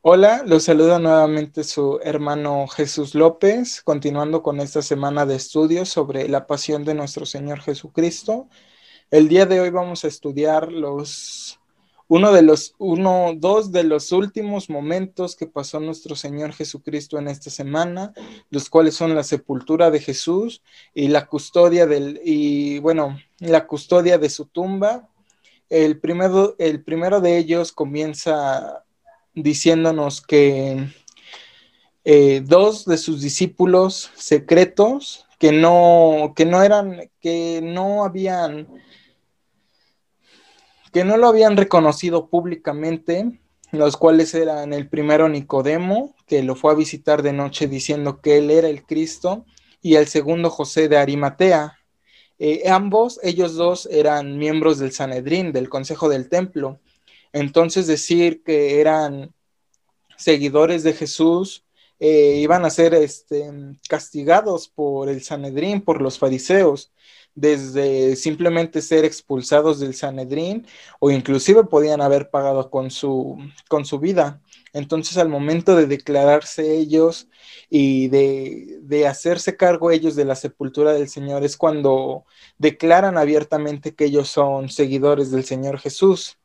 Hola, los saluda nuevamente su hermano Jesús López, continuando con esta semana de estudios sobre la pasión de nuestro Señor Jesucristo. El día de hoy vamos a estudiar los uno de los uno dos de los últimos momentos que pasó nuestro Señor Jesucristo en esta semana, los cuales son la sepultura de Jesús y la custodia del y bueno, la custodia de su tumba. El primero, el primero de ellos comienza diciéndonos que eh, dos de sus discípulos secretos que no, que no eran, que no habían, que no lo habían reconocido públicamente, los cuales eran el primero Nicodemo, que lo fue a visitar de noche diciendo que él era el Cristo, y el segundo José de Arimatea. Eh, ambos, ellos dos, eran miembros del Sanedrín, del Consejo del Templo. Entonces decir que eran seguidores de Jesús eh, iban a ser este, castigados por el Sanedrín, por los fariseos, desde simplemente ser expulsados del Sanedrín o inclusive podían haber pagado con su, con su vida. Entonces al momento de declararse ellos y de, de, hacerse cargo ellos de la sepultura del Señor es cuando declaran abiertamente que ellos son seguidores del Señor Jesús.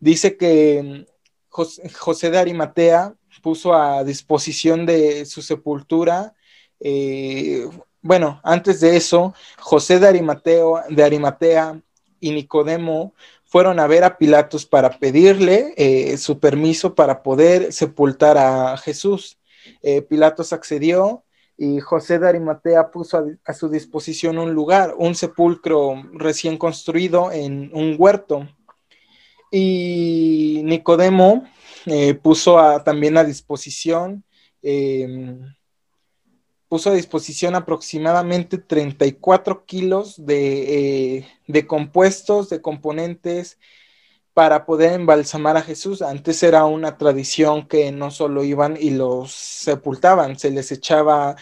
Dice que José, de Arimatea puso a disposición de su sepultura. Eh, bueno, antes de eso, José de, Arimateo, de Arimatea y Nicodemo fueron a ver a Pilatos para pedirle eh, su permiso para poder sepultar a Jesús. Eh, Pilatos accedió y José de Arimatea puso a, su disposición un lugar, un sepulcro recién construido en un huerto. Y Nicodemo eh, puso también a disposición, em, puso a disposición aproximadamente 34 kilos de, eh, de compuestos, de componentes para poder embalsamar a Jesús. Antes era una tradición que no solo iban y los sepultaban, se les echaba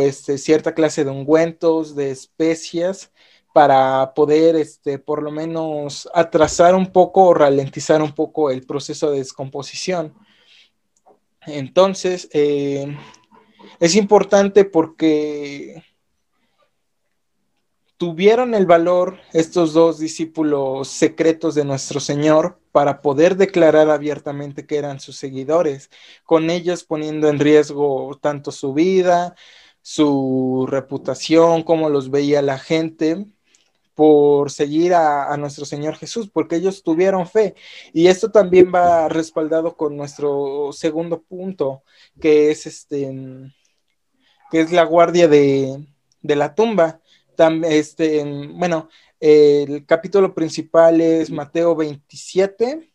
este, cierta clase de ungüentos, de especias para poder, este, por lo menos, atrasar un poco o ralentizar un poco el proceso de descomposición. Entonces, eh, es importante porque tuvieron el valor estos dos discípulos secretos de nuestro Señor para poder declarar abiertamente que eran sus seguidores, con ellos poniendo en riesgo tanto su vida, su reputación, cómo los veía la gente, por seguir a, nuestro Señor Jesús, porque ellos tuvieron fe. Y esto también va respaldado con nuestro segundo punto, que es este, que es la guardia de, la tumba. este, bueno, el capítulo principal es Mateo 27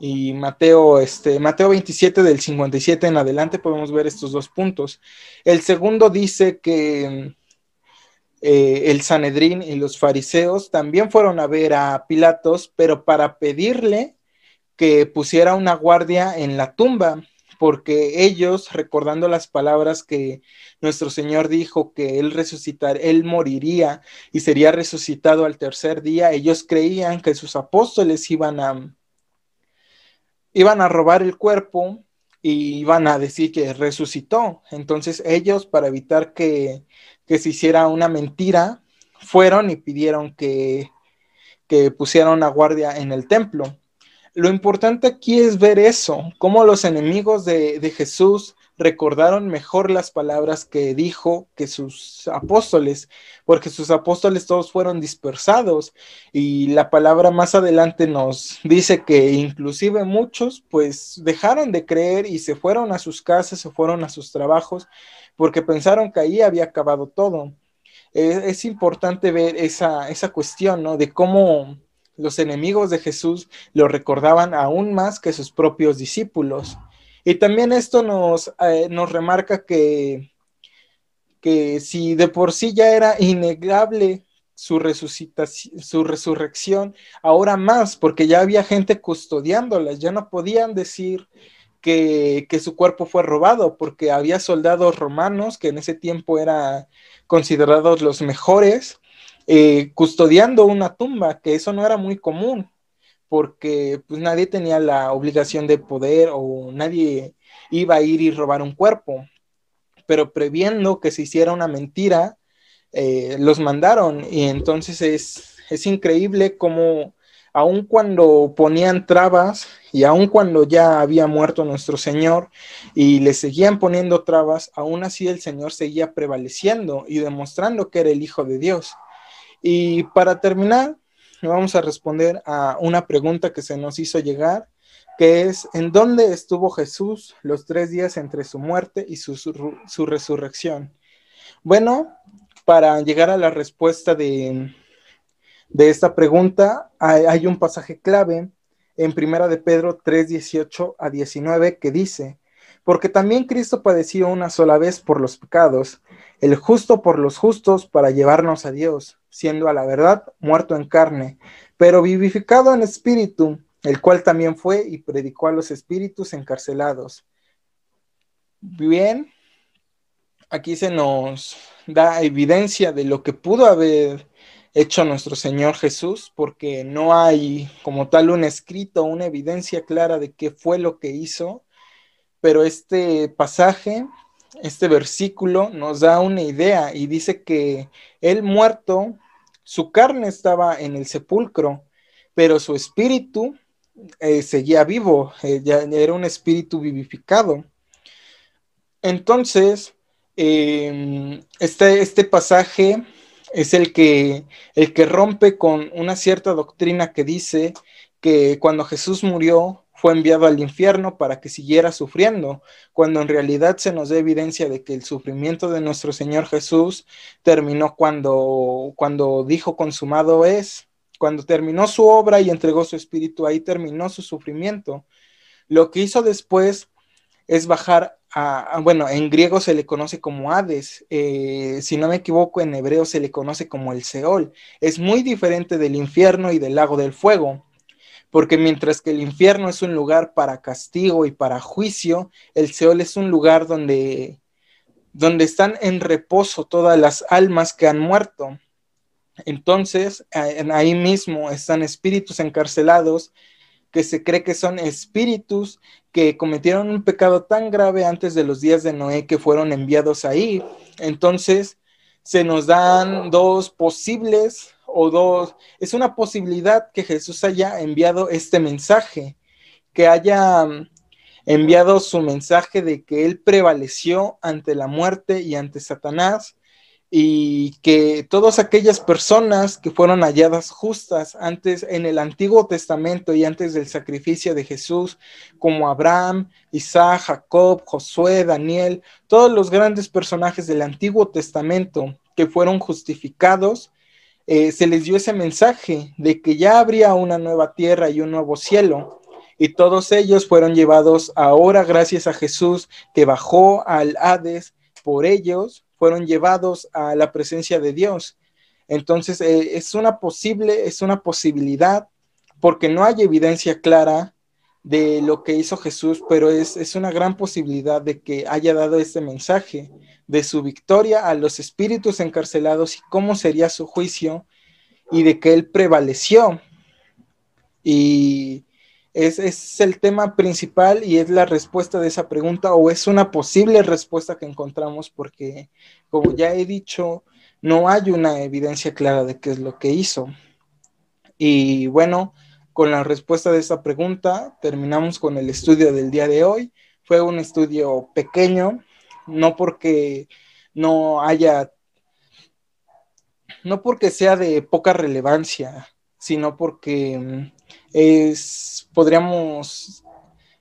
y Mateo, este, Mateo 27 del 57 en adelante podemos ver estos dos puntos. El segundo dice que eh, el Sanedrín y los fariseos también fueron a ver a Pilatos, pero para pedirle que pusiera una guardia en la tumba, porque ellos, recordando las palabras que nuestro Señor dijo que él resucitar, él moriría y sería resucitado al tercer día, ellos creían que sus apóstoles iban a iban a robar el cuerpo y iban a decir que resucitó. Entonces ellos, para evitar que que se hiciera una mentira, fueron y pidieron que, que pusieran una guardia en el templo. Lo importante aquí es ver eso, cómo los enemigos de, de Jesús recordaron mejor las palabras que dijo que sus apóstoles, porque sus apóstoles todos fueron dispersados y la palabra más adelante nos dice que inclusive muchos pues dejaron de creer y se fueron a sus casas, se fueron a sus trabajos porque pensaron que ahí había acabado todo. Es, importante ver esa, esa cuestión, ¿no? De cómo los enemigos de Jesús lo recordaban aún más que sus propios discípulos. Y también esto nos, eh, nos remarca que, que si de por sí ya era innegable su, su resurrección, ahora más, porque ya había gente custodiándolas, ya no podían decir que, su cuerpo fue robado, porque había soldados romanos que en ese tiempo eran considerados los mejores, eh, custodiando una tumba, que eso no era muy común, porque pues nadie tenía la obligación de poder o nadie iba a ir y robar un cuerpo, pero previendo que se hiciera una mentira, eh, los mandaron y entonces es, es increíble cómo aun cuando ponían trabas y aun cuando ya había muerto nuestro Señor y le seguían poniendo trabas, aún así el Señor seguía prevaleciendo y demostrando que era el Hijo de Dios. Y para terminar, vamos a responder a una pregunta que se nos hizo llegar, que es, ¿en dónde estuvo Jesús los tres días entre su muerte y su, su resurrección? Bueno, para llegar a la respuesta de, esta pregunta, hay, un pasaje clave en Primera de Pedro 3, 18 a 19 que dice, porque también Cristo padeció una sola vez por los pecados, el justo por los justos para llevarnos a Dios, siendo a la verdad muerto en carne, pero vivificado en espíritu, el cual también fue y predicó a los espíritus encarcelados. Bien, aquí se nos da evidencia de lo que pudo haber hecho nuestro Señor Jesús, porque no hay como tal un escrito, una evidencia clara de qué fue lo que hizo, pero este pasaje, este versículo nos da una idea y dice que él muerto, su carne estaba en el sepulcro, pero su espíritu eh, seguía vivo, eh, ya era un espíritu vivificado. Entonces, em, este, este pasaje es el que, el que rompe con una cierta doctrina que dice que cuando Jesús murió fue enviado al infierno para que siguiera sufriendo, cuando en realidad se nos da evidencia de que el sufrimiento de nuestro Señor Jesús terminó cuando, cuando dijo consumado es, cuando terminó su obra y entregó su espíritu, ahí terminó su sufrimiento. Lo que hizo después es bajar a, bueno, en griego se le conoce como Hades, eh, si no me equivoco, en hebreo se le conoce como el Seol. Es muy diferente del infierno y del lago del fuego, porque mientras que el infierno es un lugar para castigo y para juicio, el Seol es un lugar donde, donde están en reposo todas las almas que han muerto. Entonces, ahí mismo están espíritus encarcelados que se cree que son espíritus que cometieron un pecado tan grave antes de los días de Noé que fueron enviados ahí. Entonces, se nos dan dos posibles o dos, es una posibilidad que Jesús haya enviado este mensaje, que haya mm, enviado su mensaje de que él prevaleció ante la muerte y ante Satanás y que todas aquellas personas que fueron halladas justas antes en el Antiguo Testamento y antes del sacrificio de Jesús, como Abraham, Isaac, Jacob, Josué, Daniel, todos los grandes personajes del Antiguo Testamento que fueron justificados, eh, se les dio ese mensaje de que ya habría una nueva tierra y un nuevo cielo. Y todos ellos fueron llevados ahora gracias a Jesús que bajó al Hades por ellos fueron llevados a la presencia de Dios. Entonces, eh, es una posible, es una posibilidad, porque no hay evidencia clara de lo que hizo Jesús, pero es, es una gran posibilidad de que haya dado este mensaje de su victoria a los espíritus encarcelados y cómo sería su juicio y de que él prevaleció. Y es, es, el tema principal y es la respuesta de esa pregunta o es una posible respuesta que encontramos porque, como ya he dicho, no hay una evidencia clara de qué es lo que hizo. Y bueno, con la respuesta de esa pregunta terminamos con el estudio del día de hoy. Fue un estudio pequeño, no porque no haya, no porque sea de poca relevancia, sino porque mm, es, podríamos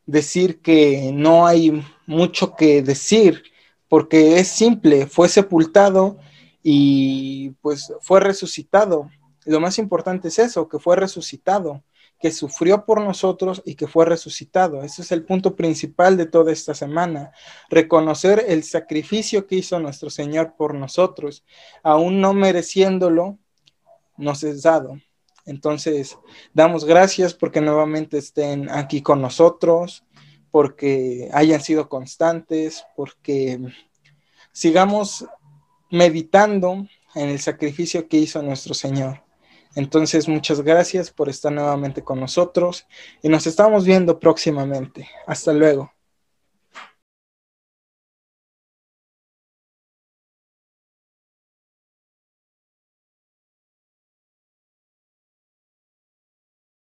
decir que no hay mucho que decir, porque es simple, fue sepultado y pues fue resucitado. Lo más importante es eso, que fue resucitado, que sufrió por nosotros y que fue resucitado. Ese es el punto principal de toda esta semana, reconocer el sacrificio que hizo nuestro Señor por nosotros, aún no mereciéndolo, nos es dado. Entonces, damos gracias porque nuevamente estén aquí con nosotros, porque hayan sido constantes, porque sigamos meditando en el sacrificio que hizo nuestro Señor. Entonces, muchas gracias por estar nuevamente con nosotros y nos estamos viendo próximamente. Hasta luego.